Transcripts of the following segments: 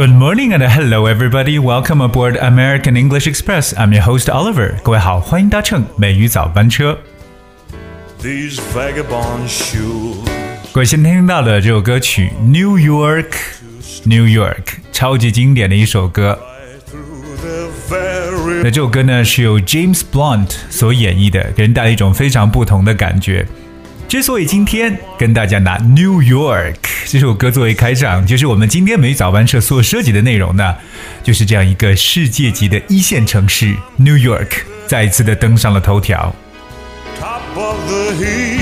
Good morning and hello everybody. Welcome aboard American English Express. I'm your host Oliver. 各位好，欢迎搭乘美语早班车。 These vagabond shoes. 各位先听到的这首歌曲《New York》，New York，超级经典的一首歌。 Through the very 那这首歌呢是由 James Blunt 所演绎的，给人带来一种非常不同的感觉。 之所以今天跟大家拿 New York 这首歌作为开场，就是我们今天美语早班车所涉及的内容呢，就是这样一个世界级的一线城市 New York 再一次的登上了头条。top of the heap.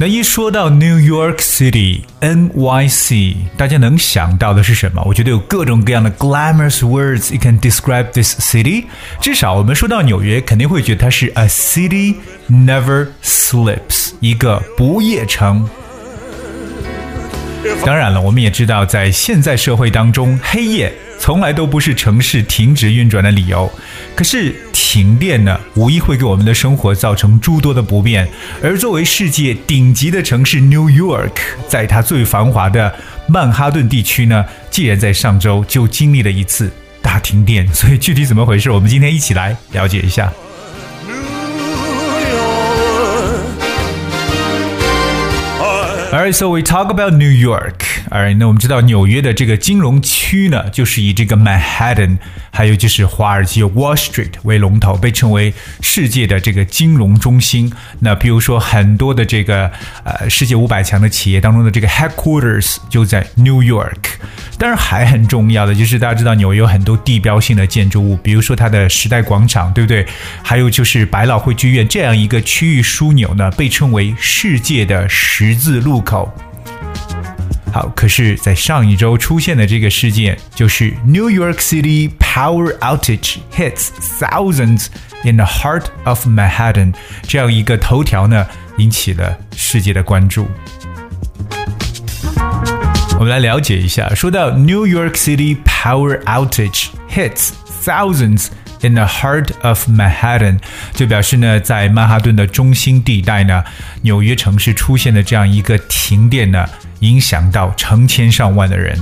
那一说到 New York City NYC，大家能想到的是什么？我觉得有各种各样的 glamorous words you can describe this city。至少我们说到纽约，肯定会觉得它是 a city never sleeps，一个不夜城。当然了，我们也知道，在现在社会当中，黑夜从来都不是城市停止运转的理由。可是停电呢，无疑会给我们的生活造成诸多的不便。而作为世界顶级的城市 New York，在它最繁华的曼哈顿地区呢，既然在上周就经历了一次大停电，所以具体怎么回事，我们今天一起来了解一下。Alright, so we talk about New York. Alright，那我们知道纽约的这个金融区呢，就是以这个 Manhattan，还有就是华尔街 Wall Street 为龙头，被称为世界的这个金融中心。那比如说很多的这个呃世界五百强的企业当中的这个 headquarters 就在 New York。当然还很重要的就是大家知道纽约有很多地标性的建筑物，比如说它的时代广场，对不对？还有就是百老汇剧院这样一个区域枢纽呢，被称为世界的十字路口。好，可是，在上一周出现的这个事件，就是 New York City power outage hits thousands in the heart of Manhattan 这样一个头条呢，引起了世界的关注。我们来了解一下，说到 New York City power outage hits thousands in the heart of Manhattan，就表示呢，在曼哈顿的中心地带呢，纽约城市出现的这样一个停电呢，影响到成千上万的人。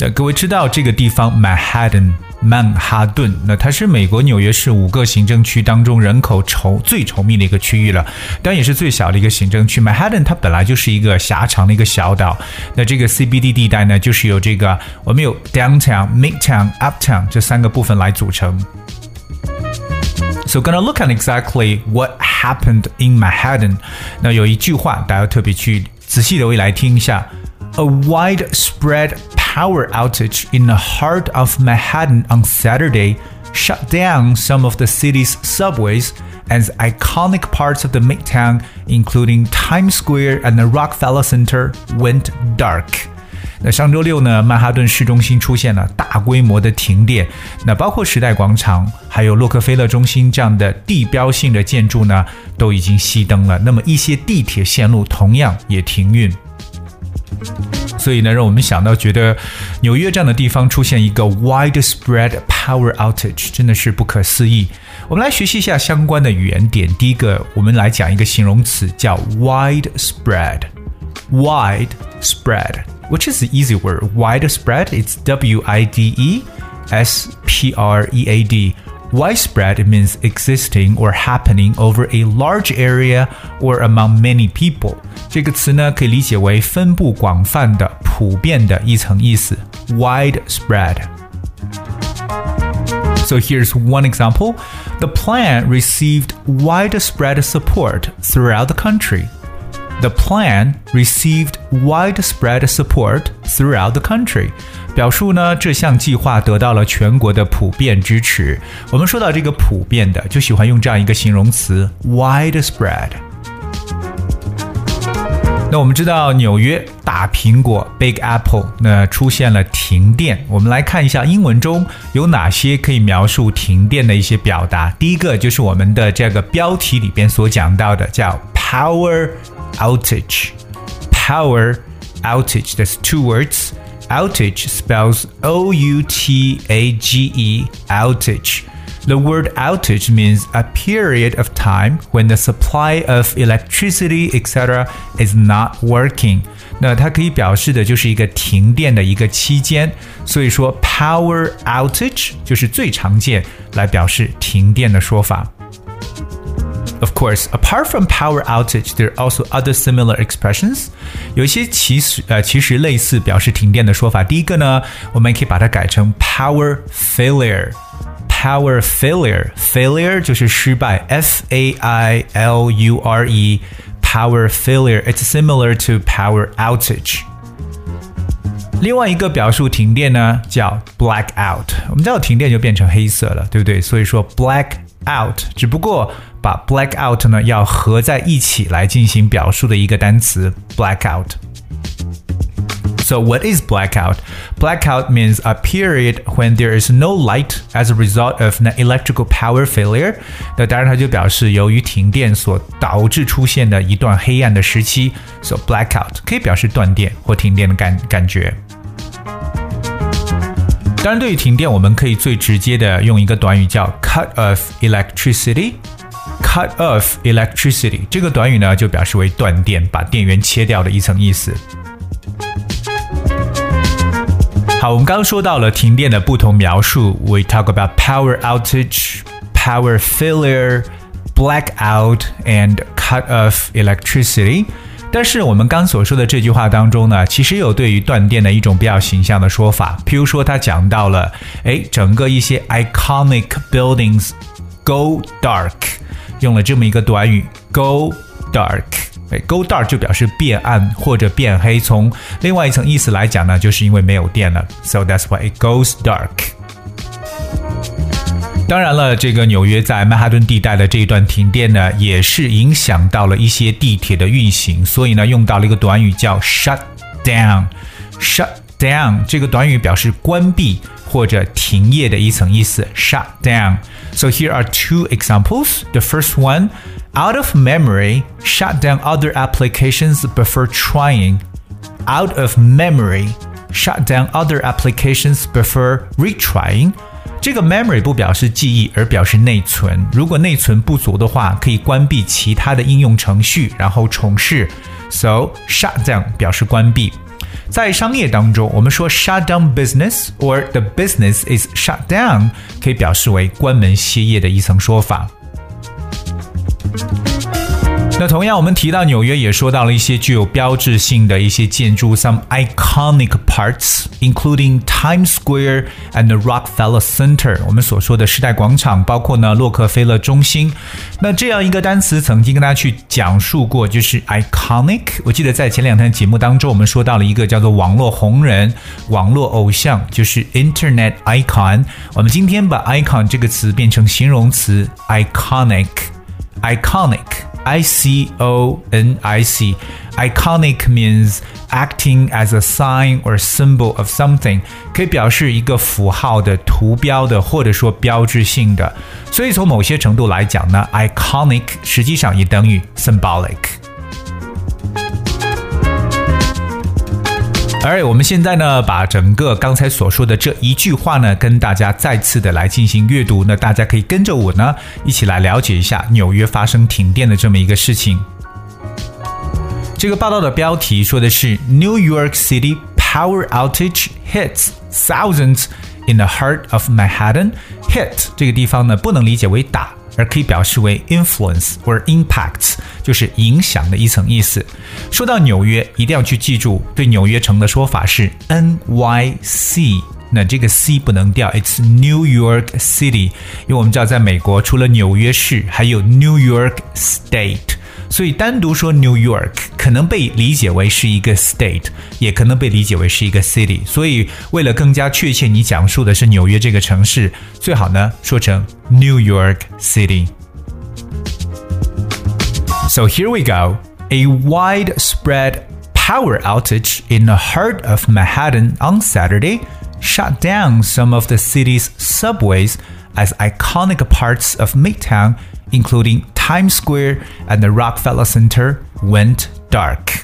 那各位知道这个地方 Manhattan 曼哈顿，那它是美国纽约市五个行政区当中人口稠最稠密的一个区域了，当然也是最小的一个行政区。Manhattan 它本来就是一个狭长的一个小岛，那这个 CBD 地带呢，就是由这个我们有 downtown、midtown、uptown 这三个部分来组成。So gonna look at exactly what happened in Manhattan。那有一句话，大家特别去仔细的来听一下：A widespread power outage in the heart of Manhattan on Saturday shut down some of the city's subways as iconic parts of the Midtown, including Times Square and the Rockefeller Center, went dark. 那上周六呢，曼哈顿市中心出现了大规模的停电，那包括时代广场，还有洛克菲勒中心这样的地标性的建筑呢，都已经熄灯了。那么一些地铁线路同样也停运。所以呢，让我们想到，觉得纽约这样的地方出现一个 widespread power outage，真的是不可思议。我们来学习一下相关的语言点。第一个，我们来讲一个形容词，叫 widespread。widespread。which is the easy word. Widespread, it's W I D E S P R E A D. Widespread means existing or happening over a large area or among many people. 这个词呢，可以理解为分布广泛的、普遍的一层意思。Widespread. So here's one example. The plan received widespread support throughout the country. The plan received widespread support throughout the country. 表述呢，这项计划得到了全国的普遍支持。我们说到这个普遍的，就喜欢用这样一个形容词 widespread。那我们知道纽约大苹果 Big Apple 那出现了停电，我们来看一下英文中有哪些可以描述停电的一些表达。第一个就是我们的这个标题里边所讲到的，叫 power outage。power outage. That's two words. Outage spells O U T A G E outage. The word outage means a period of time when the supply of electricity, etc., is not working. 那它可以表示的就是一个停电的一个期间，所以说 power outage 就是最常见来表示停电的说法。 Of course, apart from power outage, there are also other similar expressions. 有一些其实呃其实类似表示停电的说法。第一个呢，我们可以把它改成 power failure。Power failure, failure 就是失败，F A I L U R E. Power failure, it's similar to power outage. 另外一个表述停电呢，叫 black out。我们知道停电就变成黑色了，对不对？所以说 black out，只不过把 black out 呢要合在一起来进行表述的一个单词 blackout。So what is blackout? Blackout means a period when there is no light as a result of an electrical power failure。那当然，它就表示由于停电所导致出现的一段黑暗的时期。So blackout 可以表示断电或停电的感感觉。 当然，对于停电，我们可以最直接的用一个短语叫 cut off electricity。cut off electricity 这个短语呢，就表示为断电，把电源切掉的一层意思。好，我们刚刚说到了停电的不同描述。We talk about power outage, power failure, blackout, and cut off electricity. 但是我们刚所说的这句话当中呢，其实有对于断电的一种比较形象的说法。譬如说，他讲到了，哎，整个一些 iconic buildings go dark，用了这么一个短语 go dark。哎，go dark 就表示变暗或者变黑。从另外一层意思来讲呢，就是因为没有电了，so that's why it goes dark。当然了，这个纽约在曼哈顿地带的这一段停电呢，也是影响到了一些地铁的运行，所以呢，用到了一个短语叫 shut down。shut down 这个短语表示关闭或者停业的一层意思。shut down。So here are two examples. The first one, out of memory, shut down other applications before trying. Out of memory, shut down other applications before retrying. 这个 memory 不表示记忆，而表示内存。如果内存不足的话，可以关闭其他的应用程序，然后重试。So shut down 表示关闭。在商业当中，我们说 shut down business or the business is shut down，可以表示为关门歇业的一层说法。那同样，我们提到纽约，也说到了一些具有标志性的一些建筑，some iconic parts，including Times Square and the Rockefeller Center。我们所说的时代广场，包括呢洛克菲勒中心。那这样一个单词，曾经跟大家去讲述过，就是 iconic。我记得在前两天节目当中，我们说到了一个叫做网络红人、网络偶像，就是 Internet icon。我们今天把 icon 这个词变成形容词，iconic，iconic。I C O N I C. Iconic means acting as a sign or symbol of something，可以表示一个符号的、图标的，或者说标志性的。所以从某些程度来讲呢，iconic 实际上也等于 symbolic。 而我们现在呢，把整个刚才所说的这一句话呢，跟大家再次的来进行阅读。那大家可以跟着我呢，一起来了解一下纽约发生停电的这么一个事情。这个报道的标题说的是 New York City power outage hits thousands in the heart of Manhattan。Hit 这个地方呢，不能理解为打。而可以表示为 influence 或者 impact，就是影响的一层意思。说到纽约，一定要去记住，对纽约城的说法是 NYC。那这个 C 不能掉，It's New York City，因为我们知道，在美国除了纽约市，还有 New York State。所以单独说 New York 可能被理解为是一个 state，也可能被理解为是一个 city。所以为了更加确切，你讲述的是纽约这个城市，最好呢说成 New York City。So here we go. A widespread power outage in the heart of Manhattan on Saturday shut down some of the city's subways as iconic parts of Midtown, including Times Square and the Rockefeller Center, went dark.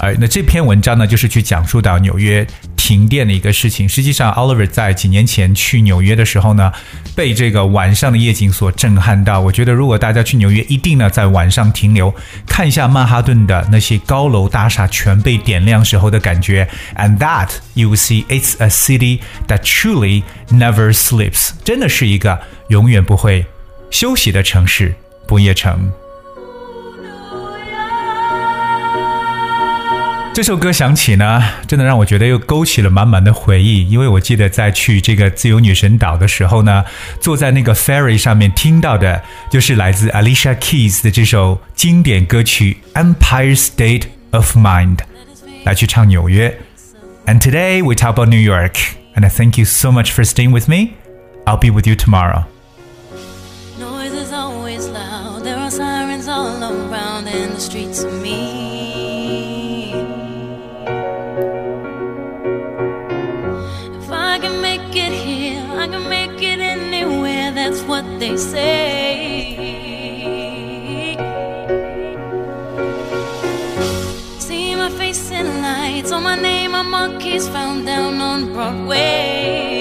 哎，那这篇文章呢，就是去讲述到纽约 停电的一个事情。实际上，Oliver 在几年前去纽约的时候呢，被这个晚上的夜景所震撼到。我觉得，如果大家去纽约，一定呢在晚上停留，看一下曼哈顿的那些高楼大厦全被点亮时候的感觉。And that you see it's a city that truly never sleeps，真的是一个永远不会休息的城市——不夜城。这首歌响起呢，真的让我觉得又勾起了满满的回忆。因为我记得在去这个自由女神岛的时候呢，坐在那个 ferry 上面听到的，就是来自 Alicia Keys 的这首经典歌曲《Empire State of Mind》，来去唱纽约。And today we talk about New York, and I thank you so much for staying with me. I'll be with you tomorrow. They say. See my face in lights, on my name, my monkeys found down on Broadway.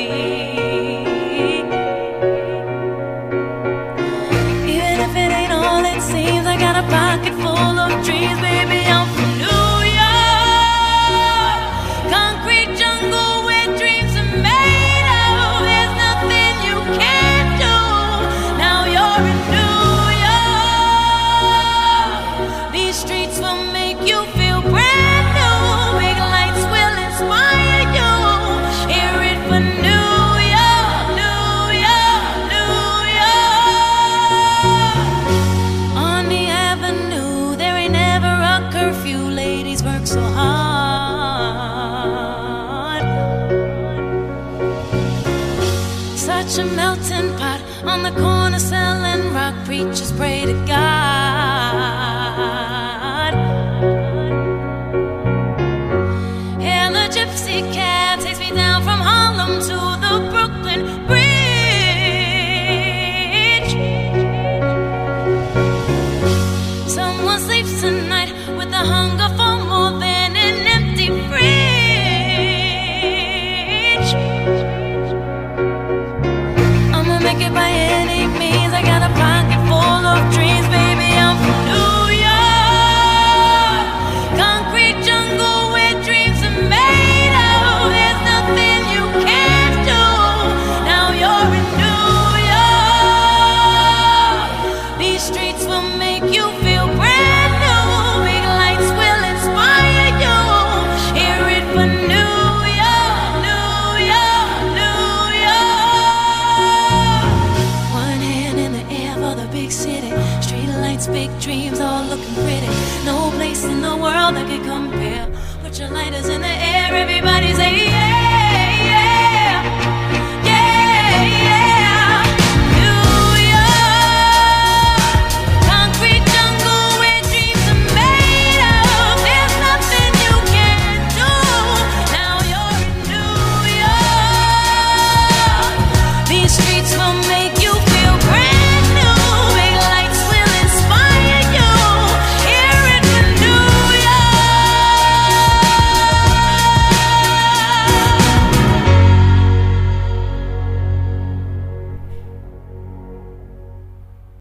Such a melting pot on the corner selling rock. Preachers pray to God.